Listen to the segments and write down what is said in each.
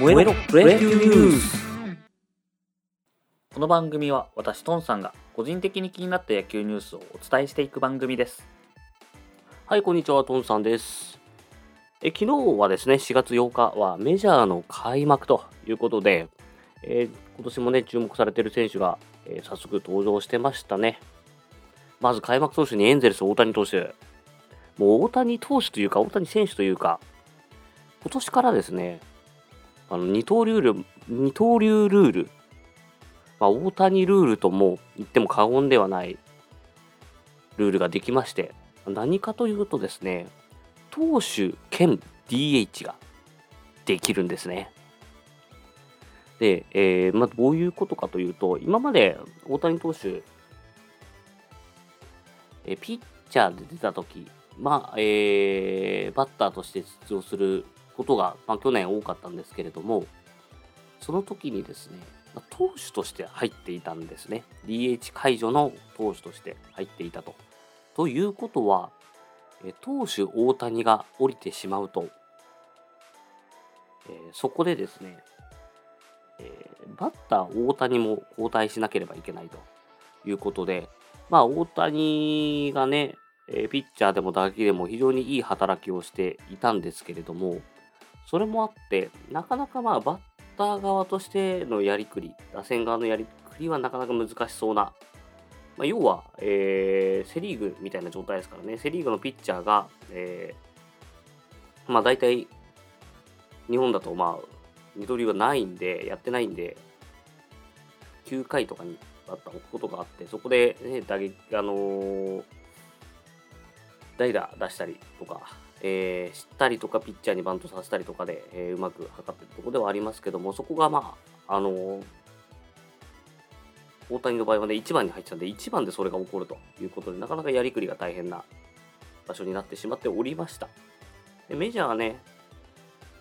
燃えろプロ野球ニュースこの番組は私トンさんが個人的に気になった野球ニュースをお伝えしていく番組ですはい、こんにちは、トンさんです。え昨日はですね、4月8日はメジャーの開幕ということで、えー今年もね、注目されている選手が、えー早速登場してましたね。まず開幕投手にエンゼルス大谷投手。もう大谷投手というか、大谷選手というか、今年からですね、あの二刀流ル二刀流ルール、まあ、大谷ルールとも言っても過言ではないルールができまして、何かというとですね、投手兼 DH ができるんですね。で、えーまあ、どういうことかというと、今まで大谷投手、えーピッチャーで出たとき、まあえーバッターとして出場することが、まあ、去年多かったんですけれども、その時にですね、まあ投手として入っていたんですね。DH 解除の投手として入っていたと。ということは、投手大谷が降りてしまうと、えーそこでですね、えーバッター大谷も交代しなければいけないということで、まあ、大谷がね、えピッチャーでも打撃でも非常にいい働きをしていたんですけれども、それもあって、なかなかまあバッター側としてのやりくり、打線側のやりくりはなかなか難しそうなまあ、要は、えーセ・リーグみたいな状態ですからね、セ・リーグのピッチャーが、えーまあ、大体、日本だと、まあ、二刀流がないんで、やってないんで、9回とかにバッター置くことがあって、そこで、ね、打撃、あのー代打出したりとか、えー、したりとか、ピッチャーにバントさせたりとかで、えーうまく測ってるところではありますけども、そこが、まあ、あのー大谷の場合はね、1番に入ってたんで、1番でそれが起こるということで、なかなかやりくりが大変な場所になってしまっておりました。でメジャーはね、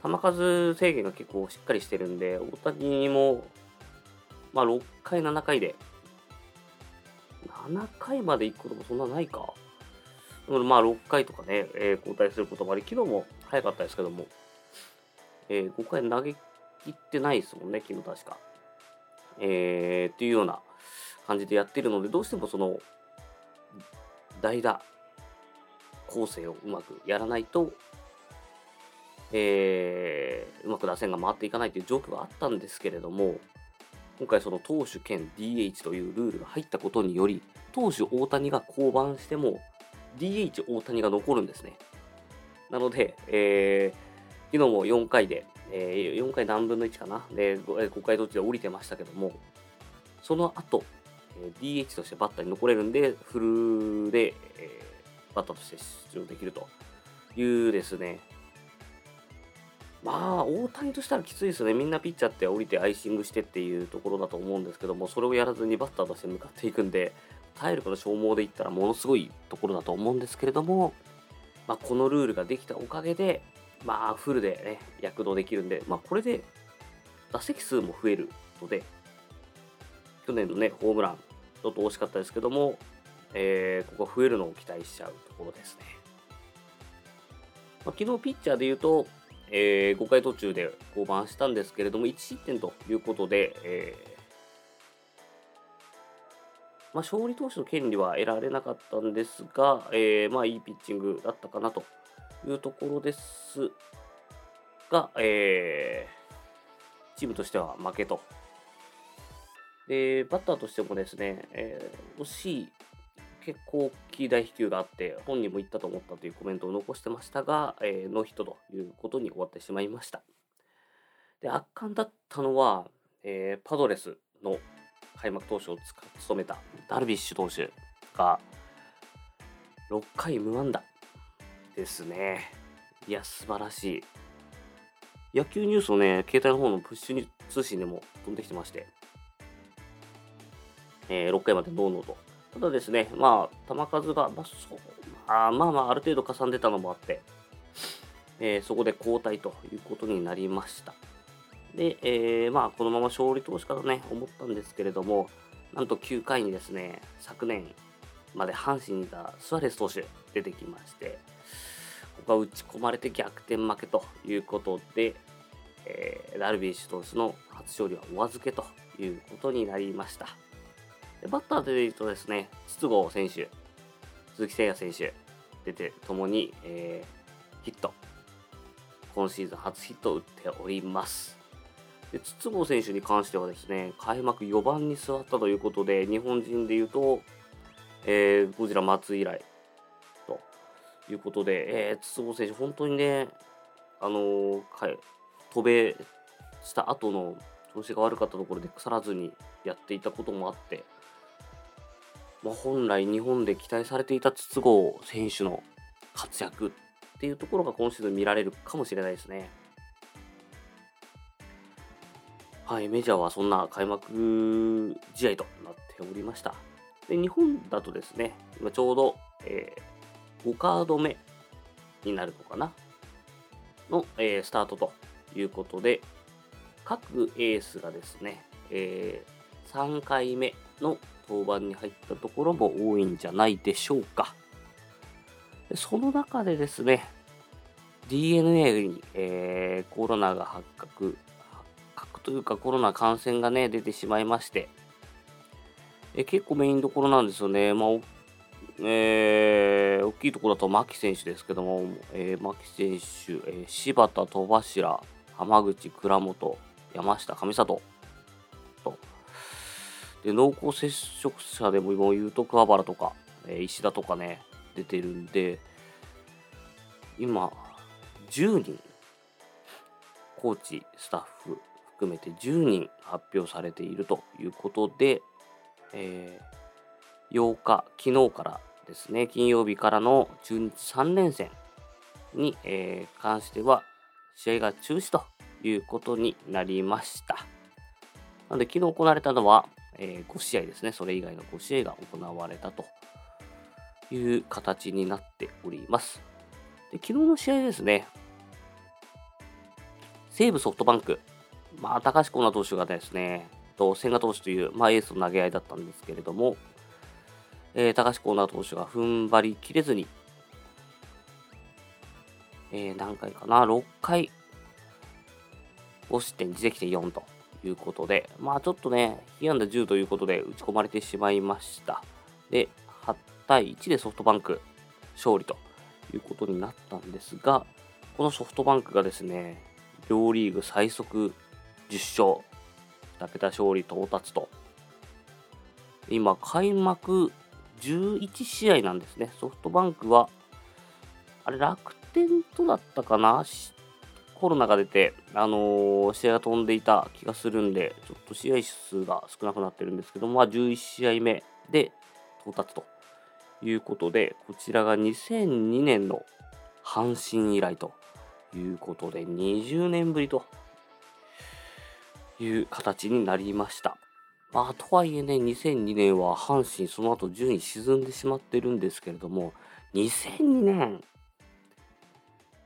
球数制限が結構しっかりしてるんで、大谷も、まあ、6回、7回で、7回まで行くこともそんなないか。まあ、6回とかね、えー交代することもあり、昨日も早かったですけども、えー5回投げ切ってないですもんね、昨日確か。えーっていうような感じでやってるので、どうしてもその、代打構成をうまくやらないと、えーうまく打線が回っていかないという状況があったんですけれども、今回その投手兼 DH というルールが入ったことにより、投手大谷が降板しても、DH 大谷が残るんですね。なので、えー昨日も4回で、えー4回何分の1かな？で、5, 回途中で降りてましたけども、その後、えー DH としてバッターに残れるんで、フルで、えーバッターとして出場できるというですね。まあ、大谷としたらきついですね。みんなピッチャーって降りてアイシングしてっていうところだと思うんですけども、それをやらずにバッターとして向かっていくんで、体力の消耗でいったらものすごいところだと思うんですけれども、まあ、このルールができたおかげで、まあ、フルで、ね、躍動できるんで、まあ、これで打席数も増えるので、去年のね、ホームラン、ちょっと惜しかったですけども、えーここが増えるのを期待しちゃうところですね。まあ、昨日ピッチャーで言うと、え5回途中で降板したんですけれども、1失点ということで、えーまあ、勝利投手の権利は得られなかったんですが、えーまあ、いいピッチングだったかなというところですが、えーチームとしては負けと。で、バッターとしてもですね、えー惜しい、結構大きい大飛球があって、本人も言ったと思ったというコメントを残してましたが、えーノーヒットということに終わってしまいました。で、圧巻だったのは、えーパドレスの開幕投手を務めたダルビッシュ投手が6回無安打ですね。いや、素晴らしい。野球ニュースをね、携帯の方のプッシュ通信でも飛んできてまして、えー6回までノーノーと。ただですね、まあ、球数が、まあ、そうまあまあまあ、ある程度かさんでたのもあって、えーそこで交代ということになりました。で、えーまあ、このまま勝利投手からね、思ったんですけれども、なんと9回にですね、昨年まで阪神にいたスアレス投手出てきまして、ここが打ち込まれて逆転負けということで、えーダルビッシュ投手の初勝利はお預けということになりました。でバッターでいうとですね、筒香選手、鈴木誠也選手、出てともに、えーヒット、今シーズン初ヒットを打っております。で筒香選手に関してはですね、開幕4番に座ったということで、日本人でいうと、えーゴジラ松以来ということで、えー筒香選手、本当にね、あのー渡米した後の調子が悪かったところで腐らずにやっていたこともあって、まあ、本来日本で期待されていた筒香選手の活躍っていうところが今シーズン見られるかもしれないですね。はい、メジャーはそんな開幕試合となっておりました。で日本だとですね、今ちょうど、えー5カード目になるのかな？の、えースタートということで、各エースがですね、えー3回目の登板に入ったところも多いんじゃないでしょうか。でその中でですね、DNA に、えーコロナが、発覚というかコロナ感染がね、出てしまいまして、え結構メインどころなんですよね。まあ、えー大きいところだと牧選手ですけども、えー牧選手、えー柴田、戸柱、浜口、倉本、山下、上里。と、で濃厚接触者でも今言うと桑原とか、えー石田とかね、出てるんで、今、10人、コーチ、スタッフ含めて10人発表されているということで、えー8日、昨日からですね、金曜日からの中日3連戦に、えー関しては、試合が中止ということになりました。なので、昨日行われたのは、え5試合ですね、それ以外の5試合が行われたという形になっております。で昨日の試合ですね、西武ソフトバンク、まあ、高橋光成投手がですね、と千賀投手という、まあ、エースの投げ合いだったんですけれども、えー高橋光成投手が踏ん張りきれずに、えー何回かな、6回、5失点、自責点4ということで、まあちょっとね、被安打10ということで打ち込まれてしまいました。で、8対1でソフトバンク勝利ということになったんですが、このソフトバンクがですね、両リーグ最速10勝、2桁勝利到達と。今、開幕11試合なんですね。ソフトバンクは、あれ、楽天とだったかな？コロナが出て、あのー試合が飛んでいた気がするんで、ちょっと試合数が少なくなってるんですけど、まあ、11試合目で到達ということで、こちらが2002年の阪神以来ということで、20年ぶりという形になりました。まあ、とはいえね、2002年は阪神その後順位沈んでしまってるんですけれども、2002年、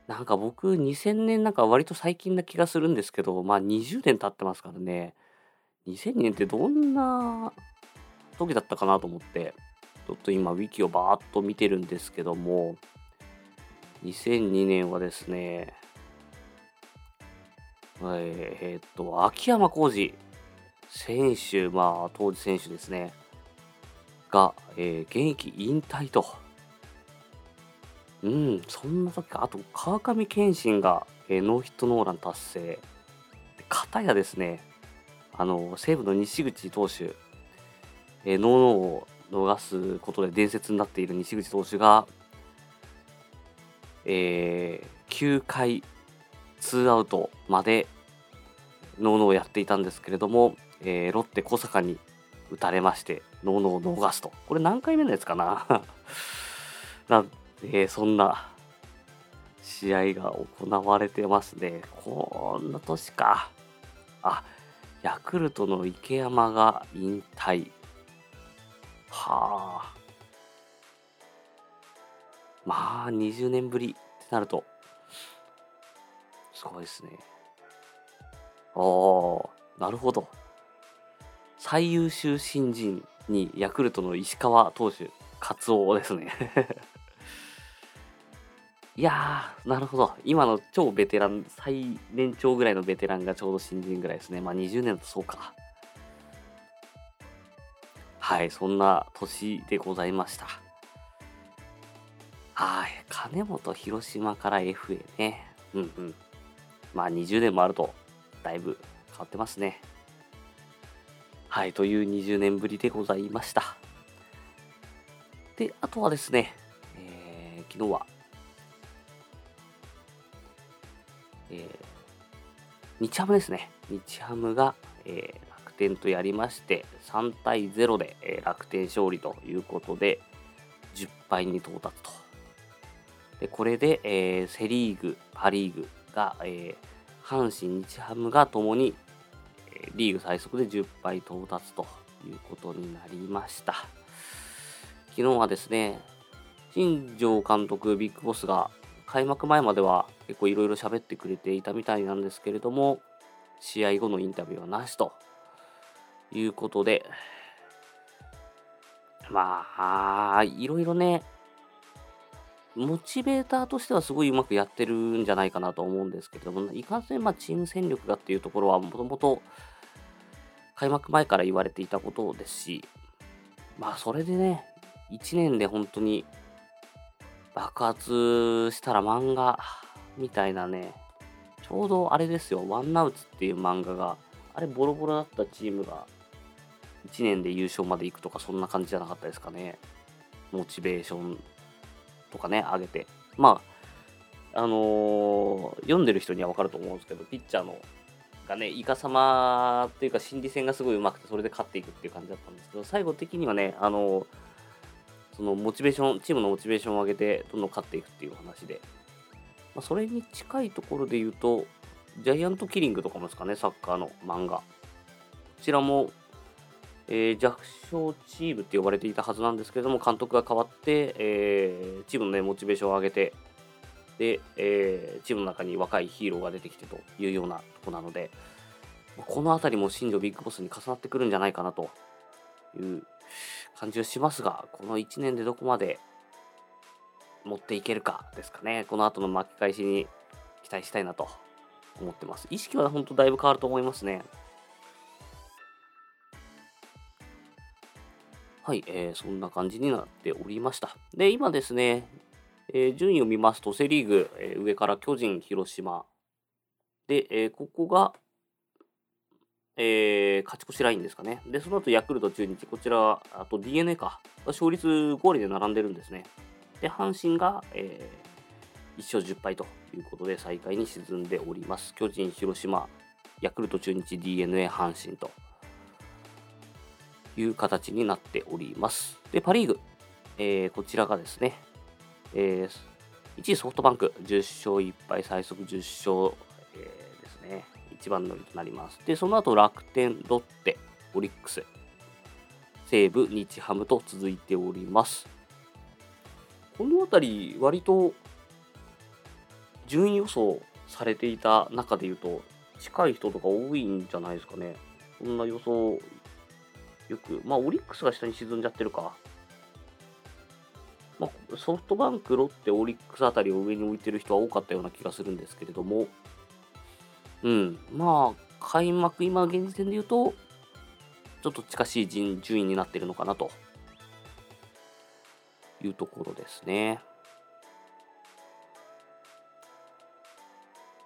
なんか僕2000年なんか割と最近な気がするんですけど、まあ20年経ってますからね、2002年ってどんな時だったかなと思って、ちょっと今ウィキをバーっと見てるんですけども、2002年はですね、えーえーっと、秋山浩二選手、まあ当時選手ですね、が、えー現役引退と。うん、そんな時か。あと、川上憲伸が、えーノーヒットノーラン達成。で片やですね、あの、西武の西口投手、えーノーノーを逃すことで伝説になっている西口投手が、えー9回ツーアウトまでノーノーやっていたんですけれども、えーロッテ小坂に打たれまして、ノーノーを逃すと。これ何回目のやつかな？なえーそんな試合が行われてますね。こんな年か。あ、ヤクルトの池山が引退。はあ。まあ、20年ぶりってなると、すごいですね。ああ、なるほど。最優秀新人にヤクルトの石川投手、カツオですね。いやー、なるほど。今の超ベテラン、最年長ぐらいのベテランがちょうど新人ぐらいですね。まあ20年だとそうか。はい、そんな年でございました。はい、金本広島から FA ね。うんうん。まあ20年もあると、だいぶ変わってますね。はい、という20年ぶりでございました。で、あとはですね、えー、昨日は、えー、日ハムですね。日ハムが、えー、楽天とやりまして、3対0で、えー、楽天勝利ということで、10敗に到達と。でこれで、えー、セ・リーグ、パ・リーグが、えー、阪神、日ハムがともに、え、リーグ最速で10敗到達ということになりました。昨日はですね、新庄監督、ビッグボスが開幕前までは結構いろいろ喋ってくれていたみたいなんですけれども、試合後のインタビューはなしということで、まあ、いろいろね、モチベーターとしてはすごいうまくやってるんじゃないかなと思うんですけれども、いかんせん、まあ、チーム戦力がっていうところはもともと開幕前から言われていたことですし、まあ、それでね、1年で本当に爆発したら漫画みたいなね、ちょうどあれですよ、ワンナウツっていう漫画が、あれボロボロだったチームが1年で優勝まで行くとかそんな感じじゃなかったですかね。モチベーションとかね、上げて。まあ、あのー、読んでる人にはわかると思うんですけど、ピッチャーのがね、イカ様っていうか心理戦がすごい上手くて、それで勝っていくっていう感じだったんですけど、最後的にはね、あのー、そのモチベーション、チームのモチベーションを上げて、どんどん勝っていくっていう話で、まあ、それに近いところで言うと、ジャイアントキリングとかもですかね、サッカーの漫画。こちらも、えー、弱小チームって呼ばれていたはずなんですけれども、監督が変わって、えー、チームの、ね、モチベーションを上げて、で、えー、チームの中に若いヒーローが出てきてというようなとこなので、この辺りも新庄ビッグボスに重なってくるんじゃないかなという感じはしますが、この1年でどこまで持っていけるかですかね。この後の巻き返しに期待したいなと思ってます。意識は本当だいぶ変わると思いますね。はい、えー、そんな感じになっておりました。で、今ですね、えー、順位を見ますと、セ・リーグ、えー、上から巨人、広島。で、えー、ここが、えー、勝ち越しラインですかね。で、その後ヤクルト、中日、こちら、あと d n a か、勝率5割で並んでるんですね。で、阪神が、えー、1勝10敗ということで最下位に沈んでおります。巨人、広島、ヤクルト、中日、d n a 阪神という形になっております。で、パ・リーグ、えー、こちらがですね、えー、1位ソフトバンク、10勝1敗、最速10勝、えー、ですね、一番乗りとなります。で、その後楽天、ロッテ、オリックス、西武、日ハムと続いております。この辺り、割と順位予想されていた中で言うと、近い人とか多いんじゃないですかね。そんな予想よく、まあ、オリックスが下に沈んじゃってるか。まあ、ソフトバンク、ロッテ、オリックスあたりを上に置いてる人は多かったような気がするんですけれども、うん、まあ、開幕、今、現時点で言うと、ちょっと近しい順位になってるのかなというところですね。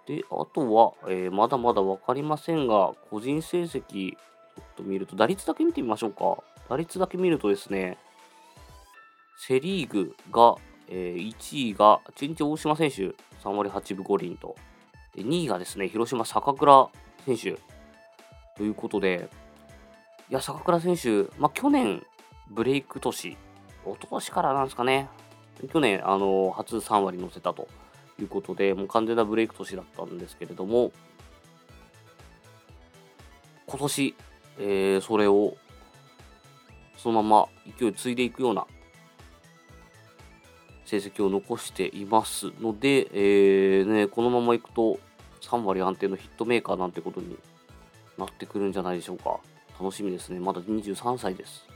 で、あとは、えー、まだまだ分かりませんが、個人成績、と見ると、打率だけ見てみましょうか。打率だけ見るとですね、セ・リーグが、えー、1位が中日大島選手、3割8分5厘と。で、2位がですね、広島坂倉選手ということで、いや、坂倉選手、まあ、去年、ブレイク年、一昨年からなんですかね、去年、あの初3割乗せたということで、もう完全なブレイク年だったんですけれども、今年、えー、それをそのまま勢い継いでいくような成績を残していますので、えーね、このままいくと3割安定のヒットメーカーなんてことになってくるんじゃないでしょうか。楽しみですね。まだ23歳です。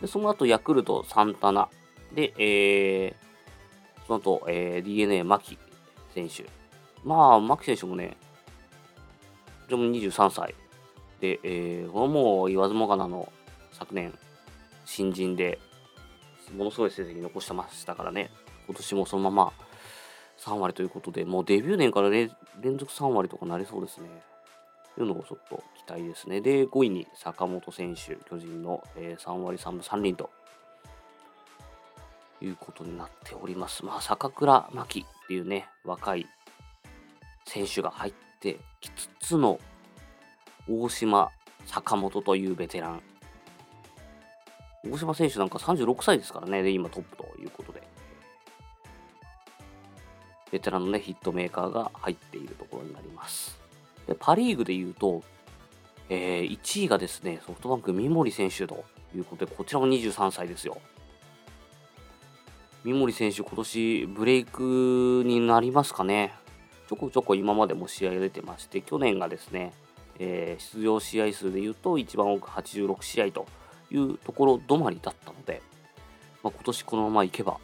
でその後、ヤクルト、サンタナ。で、えー、その後、えー、DNA 牧選手。まあ、牧選手もね、こちらも23歳。で、えー、このもう言わずもがなの昨年、新人で、ものすごい成績残してましたからね、今年もそのまま3割ということで、もうデビュー年からね連続3割とかなりそうですね。というのをちょっと期待ですね。で、5位に坂本選手、巨人の、えー、3割3分3厘ということになっております。まあ、坂倉真希っていうね、若い選手が入ってきつつの大島、坂本というベテラン。大島選手なんか36歳ですからね、で、今トップということで。ベテランのね、ヒットメーカーが入っているところになります。で、パ・リーグで言うと、えー、1位がですね、ソフトバンク三森選手ということで、こちらも23歳ですよ。三森選手、今年ブレイクになりますかね。ちょこちょこ今までも試合が出てまして、去年がですね、えー、出場試合数で言うと一番多く86試合というところ止まりだったので、まあ、今年このままいけば、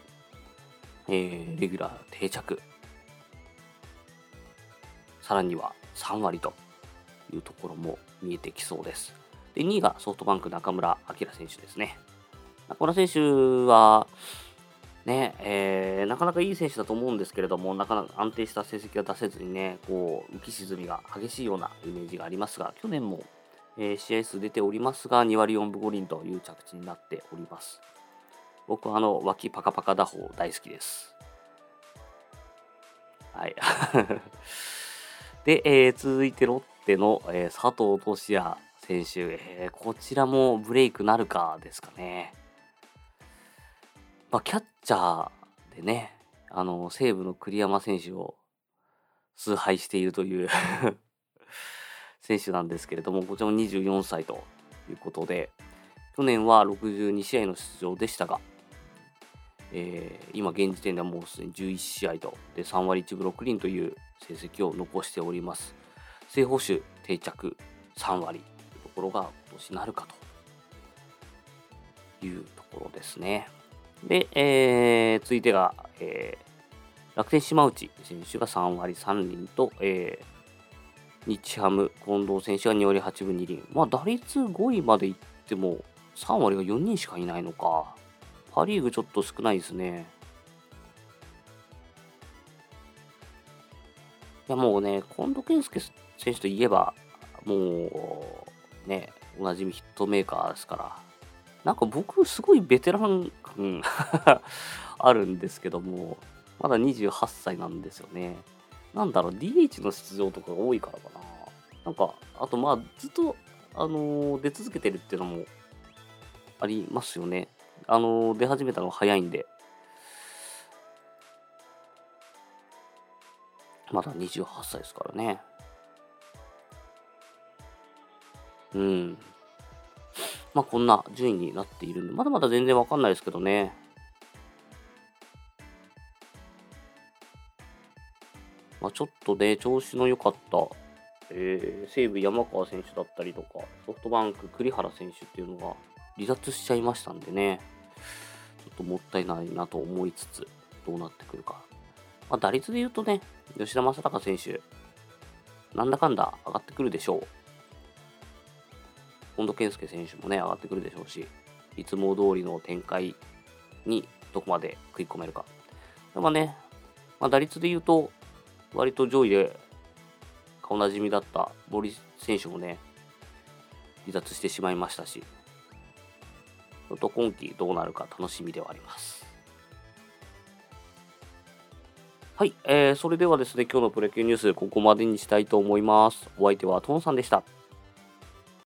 えー、レギュラー定着、さらには3割というところも見えてきそうです。で、2位がソフトバンク中村晃選手ですね。中村選手は、ね、えー、なかなかいい選手だと思うんですけれども、なかなか安定した成績が出せずにね、こう、浮き沈みが激しいようなイメージがありますが、去年も、えー、試合数出ておりますが、2割4分5厘という着地になっております。僕はあの、脇パカパカ打法大好きです。はい。で、えー、続いてロッテの、えー、佐藤俊也選手、えー、こちらもブレイクなるかですかね。まあ、キャッチャーでね、あの、西武の栗山選手を崇拝しているという 選手なんですけれども、こちらも24歳ということで、去年は62試合の出場でしたが、えー、今現時点ではもうすでに11試合と、で3割1分6厘という成績を残しております。正捕手定着3割というところが今年なるかというところですね。で、えー、続いてが、えー、楽天島内選手が3割3厘と、えー、日ハム近藤選手が2割8分2厘。まあ打率5位までいっても3割が4人しかいないのか。パ・リーグちょっと少ないですね。いやもうね、近藤健介選手といえば、もうね、おなじみヒットメーカーですから、なんか僕、すごいベテラン感 あるんですけども、まだ28歳なんですよね。なんだろう、DH の出場とかが多いからかな。なんか、あとまあ、ずっと、あのー、出続けてるっていうのもありますよね。あのー、出始めたのが早いんで。まだ28歳ですからね。うん。まあこんな順位になっているんで、まだまだ全然わかんないですけどね。まあちょっとね、調子の良かった、えー、西武山川選手だったりとか、ソフトバンク栗原選手っていうのが離脱しちゃいましたんでね。ちょっともったいないなと思いつつ、どうなってくるか。まあ、打率で言うとね、吉田正尚選手、なんだかんだ上がってくるでしょう。本田健介選手もね、上がってくるでしょうし、いつも通りの展開にどこまで食い込めるか。でもね、まあ、打率で言うと、割と上位で顔なじみだった森選手もね、離脱してしまいましたし、ちょっと今季どうなるか楽しみではあります。はい、えー、それではですね、今日のプロ野球ニュース、ここまでにしたいと思います。お相手はトンさんでした。